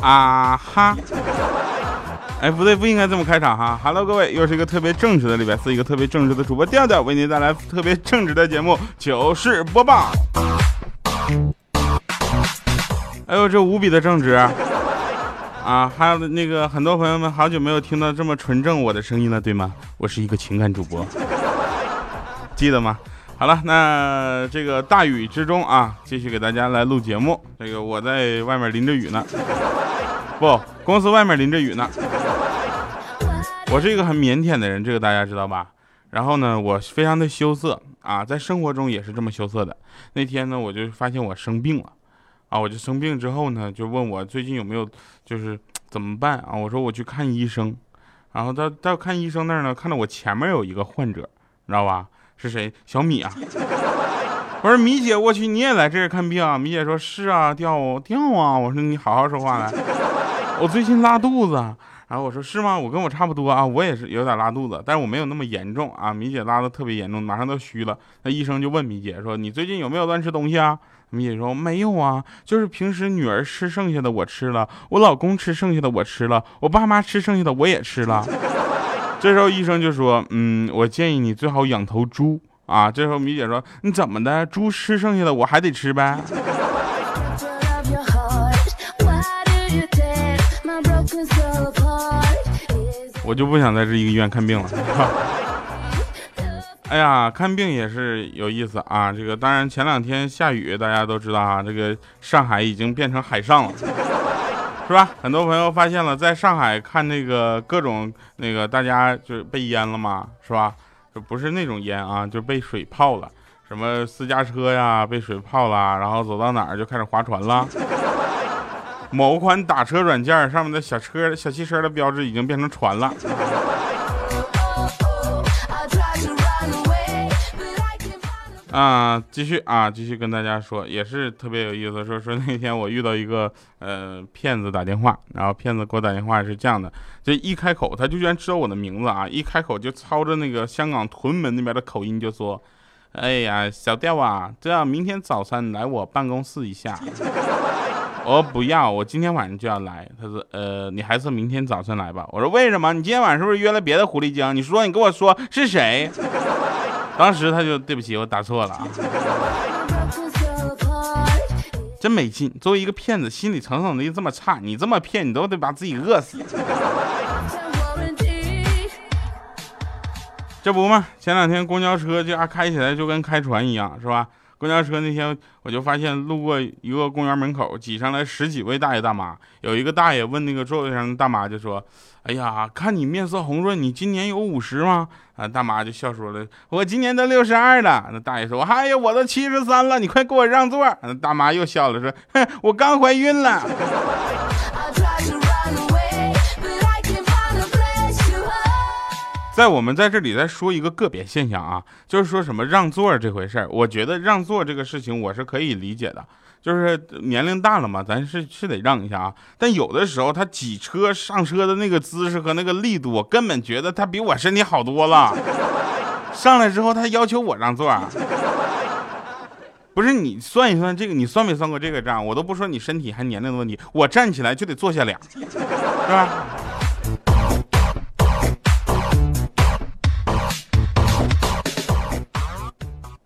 啊哈！哎，不对，不应该这么开场哈。Hello，各位，又是一个特别正直的礼拜四，一个特别正直的主播调调，为您带来特别正直的节目糗事播报。哎呦，这无比的正直啊！还有那个很多朋友们好久没有听到这么纯正我的声音了，对吗？我是一个情感主播，记得吗？好了，那这个大雨之中啊，继续给大家来录节目。这个我在外面淋着雨呢。不，公司外面淋着雨呢。我是一个很腼腆的人，这个大家知道吧？然后呢，我非常的羞涩啊，在生活中也是这么羞涩的。那天呢，我就发现我生病了，啊，我就生病之后呢，就问我最近有没有就是怎么办啊？我说我去看医生，然后到到看医生那儿呢，看到我前面有一个患者，你知道吧？是谁？小米啊。我说米姐，我去，你也来这儿看病啊？米姐说是啊，掉掉啊。我说你好好说话来。我最近拉肚子，然后我说是吗？我跟我差不多啊，我也是有点拉肚子，但是我没有那么严重啊。米姐拉的特别严重，马上都虚了。那医生就问米姐说：“你最近有没有乱吃东西啊？”米姐说：“没有啊，就是平时女儿吃剩下的我吃了，我老公吃剩下的我吃了，我爸妈吃剩下的我也吃了。”这时候医生就说：“嗯，我建议你最好养头猪啊。”这时候米姐说：“你怎么的？猪吃剩下的我还得吃呗？”我就不想在这一个医院看病了。哎呀，看病也是有意思啊！这个当然前两天下雨，大家都知道啊，这个上海已经变成海上了，是吧？很多朋友发现了，在上海看那个各种那个大家就是被淹了嘛，是吧？就不是那种淹啊，就被水泡了，什么私家车呀被水泡了，然后走到哪儿就开始划船了。某款打车软件上面的小车、小汽车的标志已经变成船了。啊，继续啊，继续跟大家说，也是特别有意思。说说那天我遇到一个呃骗子打电话，然后骗子给我打电话是这样的，这一开口他就居然知道我的名字啊，一开口就操着那个香港屯门那边的口音就说：“哎呀，小调啊，这样明天早上来我办公室一下。”我不要，我今天晚上就要来。他说，呃，你还是明天早上来吧。我说为什么？你今天晚上是不是约了别的狐狸精？你说，你跟我说是谁？当时他就对不起，我打错了啊。真没劲，作为一个骗子，心理承受能力这么差，你这么骗，你都得把自己饿死。这不嘛，前两天公交车这开起来就跟开船一样，是吧？公交车那天，我就发现路过一个公园门口，挤上来十几位大爷大妈。有一个大爷问那个座位上的大妈，就说：“哎呀，看你面色红润，你今年有五十吗？”啊，大妈就笑说了：“我今年都六十二了。”那大爷说：“哎呀，我都七十三了，你快给我让座。”那大妈又笑了，说：“哼，我刚怀孕了。”在我们在这里再说一个个别现象啊，就是说什么让座这回事儿，我觉得让座这个事情我是可以理解的，就是年龄大了嘛，咱是是得让一下啊。但有的时候他挤车上车的那个姿势和那个力度，我根本觉得他比我身体好多了。上来之后他要求我让座，不是你算一算这个，你算没算过这个账？我都不说你身体还年龄的问题，我站起来就得坐下俩，是吧？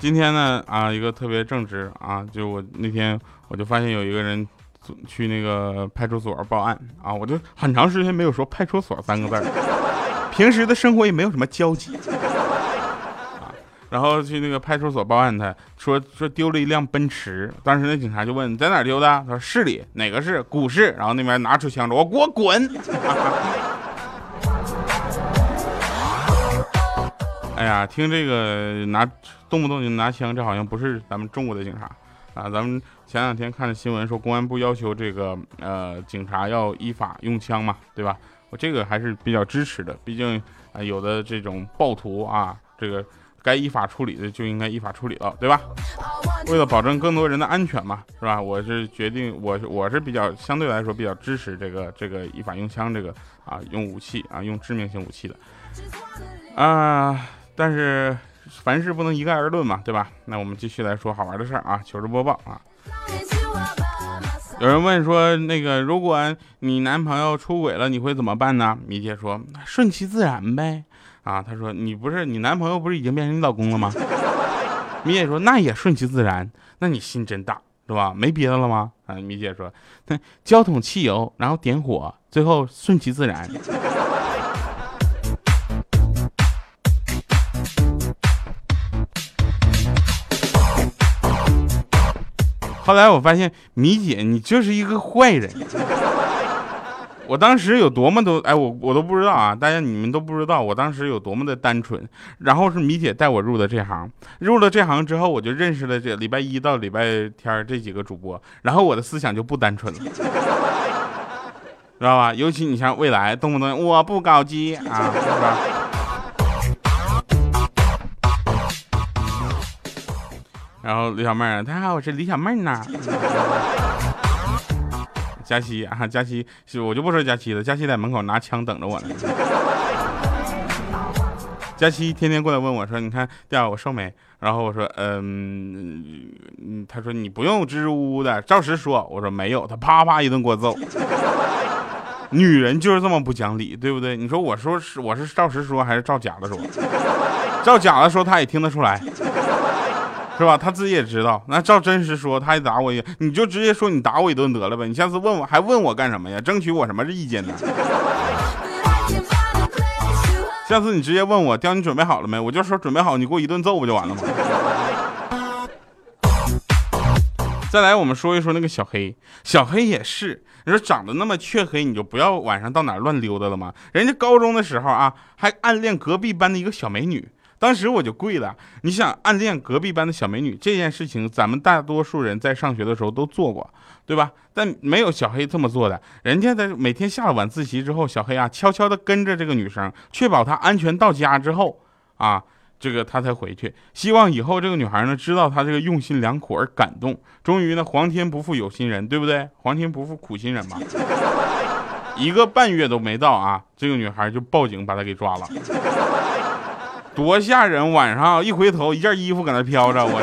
今天呢啊，一个特别正直啊，就我那天我就发现有一个人去那个派出所报案啊，我就很长时间没有说派出所三个字儿，平时的生活也没有什么交集啊，然后去那个派出所报案，他说说丢了一辆奔驰，当时那警察就问你在哪丢的，他说市里哪个市？股市，然后那边拿出枪说，我给我滚！哎呀，听这个拿动不动就拿枪，这好像不是咱们中国的警察啊。咱们前两天看了新闻说，公安部要求这个呃警察要依法用枪嘛，对吧？我这个还是比较支持的，毕竟啊有的这种暴徒啊，这个该依法处理的就应该依法处理了，对吧？为了保证更多人的安全嘛，是吧？我是决定，我我是比较相对来说比较支持这个这个依法用枪这个啊用武器啊用致命性武器的啊，但是凡事不能一概而论嘛，对吧？那我们继续来说好玩的事儿啊，糗事播报啊。有人问说，那个如果你男朋友出轨了，你会怎么办呢？米姐说顺其自然呗。啊，他说你不是你男朋友不是已经变成你老公了吗？米姐说那也顺其自然，那你心真大是吧？没别的了吗？啊，米姐说那浇桶汽油，然后点火，最后顺其自然。后来我发现米姐你就是一个坏人。我当时有多么的哎，我我都不知道啊，大家你们都不知道，我当时有多么的单纯。然后是米姐带我入的这行，入了这行之后，我就认识了这礼拜一到礼拜天这几个主播，然后我的思想就不单纯了，知道吧？尤其你像未来，动不动我不搞基啊，是吧？然后李小妹儿，大家好，我是李小妹儿呢。佳期啊，佳期，我就不说佳期了。佳期在门口拿枪等着我呢。佳期天天过来问我说：“你看，第二我瘦没？”然后我说：“嗯，他说你不用支支吾吾的，照实说。”我说：“没有。”他啪啪一顿给我揍。女人就是这么不讲理，对不对？你说我说是我是照实说还是照假的说？照假的说他也听得出来。是吧？他自己也知道。那照真实说，他还打我一，你就直接说你打我一顿得了呗。你下次问我还问我干什么呀？争取我什么意见呢？下次你直接问我，雕你准备好了没？我就说准备好，你给我一顿揍不就完了吗？再来，我们说一说那个小黑，小黑也是。你说长得那么黢黑，你就不要晚上到哪乱溜达了吗？人家高中的时候啊，还暗恋隔壁班的一个小美女。当时我就跪了。你想暗恋隔壁班的小美女这件事情，咱们大多数人在上学的时候都做过，对吧？但没有小黑这么做的。人家在每天下了晚自习之后，小黑啊悄悄地跟着这个女生，确保她安全到家之后，啊，这个他才回去。希望以后这个女孩呢知道他这个用心良苦而感动。终于呢，皇天不负有心人，对不对？皇天不负苦心人嘛。一个半月都没到啊，这个女孩就报警把他给抓了。多吓人！晚上一回头，一件衣服搁那飘着，我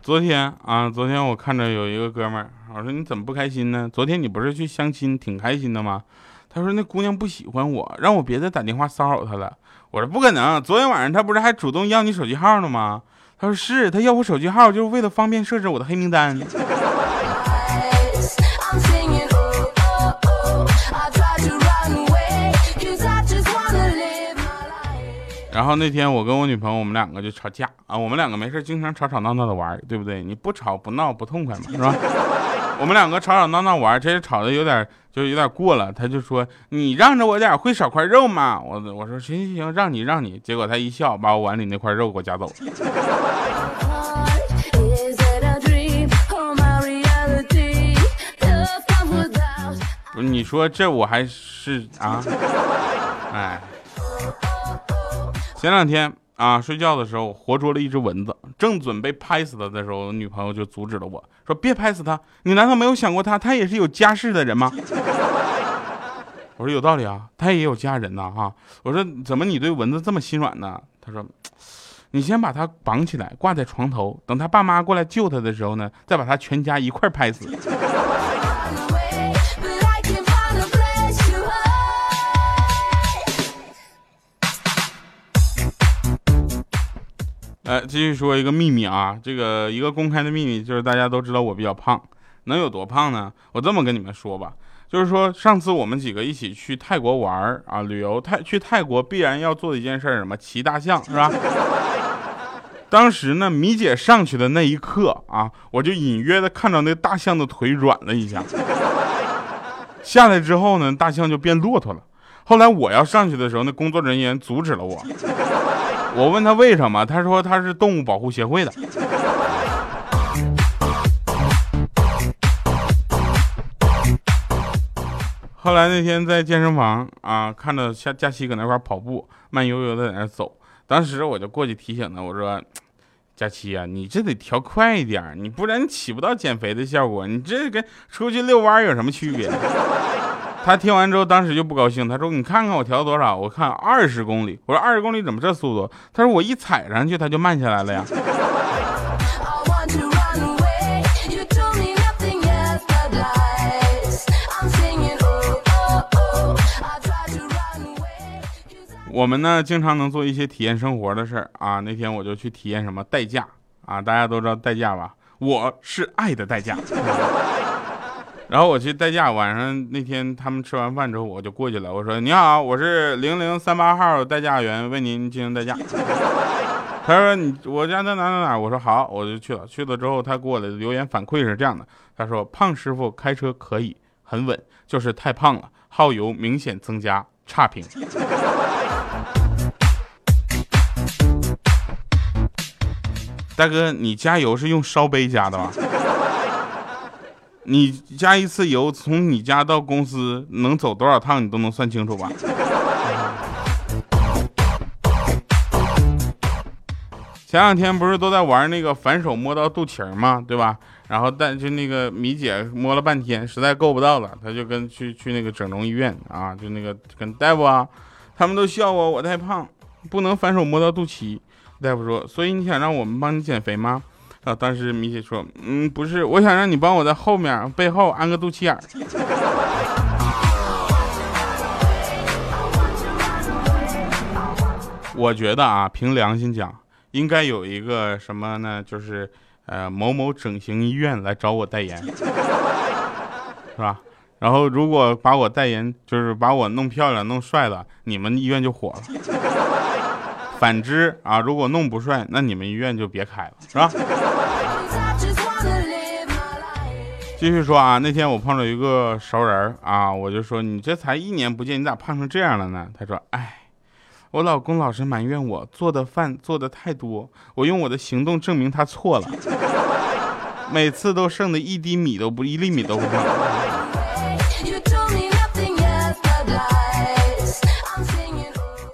昨天啊，昨天我看着有一个哥们儿，我说你怎么不开心呢？昨天你不是去相亲挺开心的吗？他说那姑娘不喜欢我，让我别再打电话骚扰她了。我说不可能，昨天晚上她不是还主动要你手机号了吗？他说是他要我手机号，就是为了方便设置我的黑名单。然后那天我跟我女朋友，我们两个就吵架啊，我们两个没事经常吵吵闹闹的玩，对不对？你不吵不闹不痛快嘛，是吧？我们两个吵吵闹闹玩，这吵的有点就有点过了。他就说：“你让着我点，会少块肉吗？”我我说：“行行行，让你让你。”结果他一笑，把我碗里那块肉给我夹走了。不是你说这我还是啊？哎，前两天。啊，睡觉的时候活捉了一只蚊子，正准备拍死它的时候，女朋友就阻止了我说：“别拍死它，你难道没有想过他，他也是有家室的人吗？” 我说：“有道理啊，他也有家人呐。”哈，我说：“怎么你对蚊子这么心软呢？”他说：“你先把它绑起来，挂在床头，等他爸妈过来救他的时候呢，再把他全家一块拍死。”呃，继续说一个秘密啊，这个一个公开的秘密就是大家都知道我比较胖，能有多胖呢？我这么跟你们说吧，就是说上次我们几个一起去泰国玩啊，旅游泰去泰国必然要做的一件事，什么骑大象是吧？当时呢，米姐上去的那一刻啊，我就隐约的看到那大象的腿软了一下。下来之后呢，大象就变骆驼了。后来我要上去的时候，那工作人员阻止了我。我问他为什么，他说他是动物保护协会的。后来那天在健身房啊，看到夏佳琪搁那块跑步，慢悠悠的在那走。当时我就过去提醒他，我说：“佳琪呀，你这得调快一点，你不然起不到减肥的效果。你这跟出去遛弯有什么区别？”他听完之后，当时就不高兴，他说：“你看看我调多少？我看二十公里。”我说：“二十公里怎么这速度？”他说：“我一踩上去，它就慢下来了呀。”我们呢，经常能做一些体验生活的事儿啊。那天我就去体验什么代驾啊，大家都知道代驾吧？我是爱的代驾。然后我去代驾，晚上那天他们吃完饭之后，我就过去了。我说：“你好，我是零零三八号代驾员，为您进行代驾。”他说：“你我家在哪哪哪？”我说：“好，我就去了。”去了之后，他给我的留言反馈是这样的：“他说胖师傅开车可以很稳，就是太胖了，耗油明显增加，差评。”大哥，你加油是用烧杯加的吗？你加一次油，从你家到公司能走多少趟，你都能算清楚吧？前两天不是都在玩那个反手摸到肚脐儿吗？对吧？然后但就那个米姐摸了半天，实在够不到了，她就跟去去那个整容医院啊，就那个跟大夫啊，他们都笑我，我太胖，不能反手摸到肚脐。大夫说：“所以你想让我们帮你减肥吗？”啊，当时米姐说：“嗯，不是，我想让你帮我在后面背后安个肚脐眼。”我觉得啊，凭良心讲，应该有一个什么呢？就是呃，某某整形医院来找我代言，是吧？然后如果把我代言，就是把我弄漂亮、弄帅了，你们医院就火了。反之啊，如果弄不帅，那你们医院就别开了，是吧？继续说啊，那天我碰到一个熟人啊，我就说你这才一年不见，你咋胖成这样了呢？他说，哎，我老公老是埋怨我做的饭做的太多，我用我的行动证明他错了，每次都剩的一滴米都不一粒米都不剩。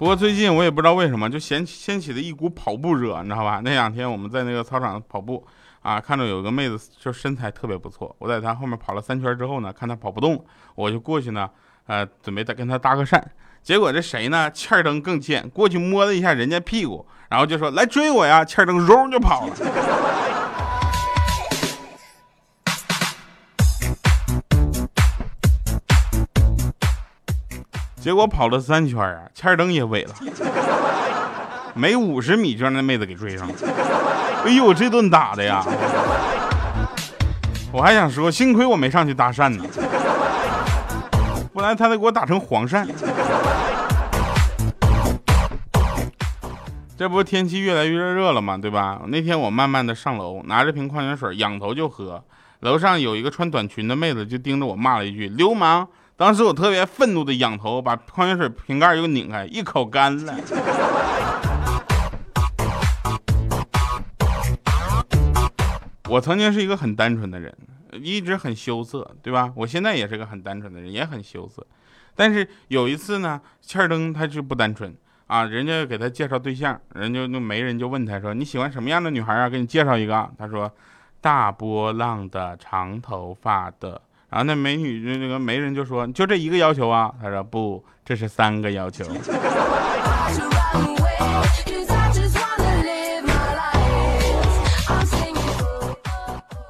不过最近我也不知道为什么，就掀掀起了一股跑步热，你知道吧？那两天我们在那个操场跑步啊，看到有个妹子就身材特别不错，我在她后面跑了三圈之后呢，看她跑不动，我就过去呢，呃，准备再跟她搭个讪。结果这谁呢？欠儿灯更贱，过去摸了一下人家屁股，然后就说来追我呀！欠儿登揉就跑了。结果跑了三圈啊，欠灯也萎了，没五十米就让那妹子给追上了。哎呦，这顿打的呀！我还想说，幸亏我没上去搭讪呢，不然他得给我打成黄鳝。这不天气越来越热了吗？对吧？那天我慢慢的上楼，拿着瓶矿泉水，仰头就喝。楼上有一个穿短裙的妹子，就盯着我骂了一句：“流氓！”当时我特别愤怒的仰头，把矿泉水瓶盖又拧开，一口干了。我曾经是一个很单纯的人，一直很羞涩，对吧？我现在也是个很单纯的人，也很羞涩。但是有一次呢，欠儿登他就不单纯啊，人家给他介绍对象，人家那媒人就问他说：“你喜欢什么样的女孩啊？给你介绍一个。”他说：“大波浪的，长头发的。”然后那美女那个媒人就说：“就这一个要求啊？”他说：“不，这是三个要求。”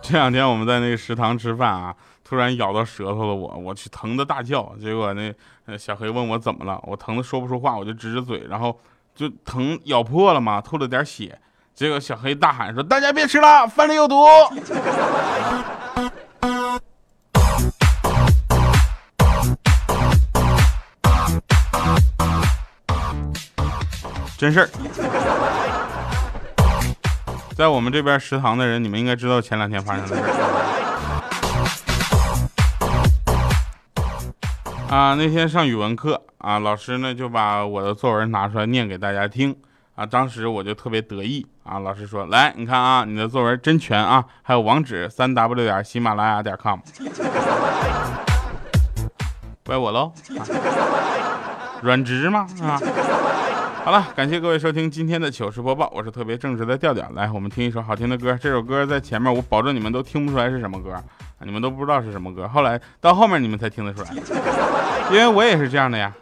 这两天我们在那个食堂吃饭啊，突然咬到舌头了，我我去疼的大叫。结果那小黑问我怎么了，我疼的说不出话，我就指着嘴，然后就疼咬破了嘛，吐了点血。结果小黑大喊说：“大家别吃了，饭里有毒。”真事儿，在我们这边食堂的人，你们应该知道前两天发生的事儿。啊，那天上语文课啊，老师呢就把我的作文拿出来念给大家听。啊，当时我就特别得意啊，老师说来，你看啊，你的作文真全啊，还有网址三 w 点喜马拉雅点 com，怪我喽，软直吗？啊？好了，感谢各位收听今天的糗事播报，我是特别正直的调调。来，我们听一首好听的歌。这首歌在前面，我保证你们都听不出来是什么歌，你们都不知道是什么歌。后来到后面你们才听得出来，因为我也是这样的呀。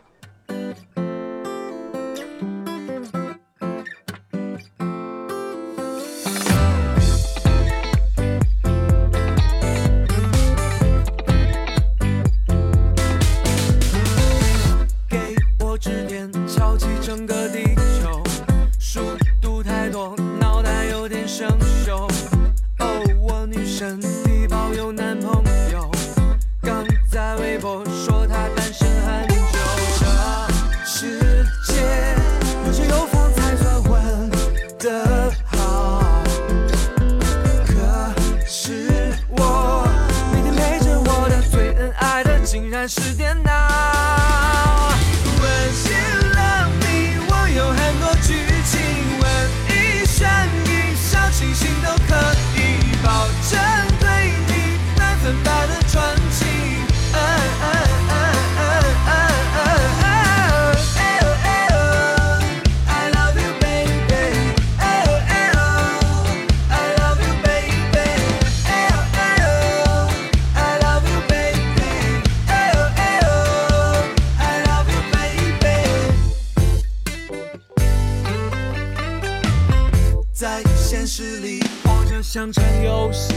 像场游戏，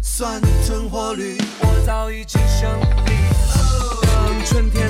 算存活率，我早已经胜利。等春天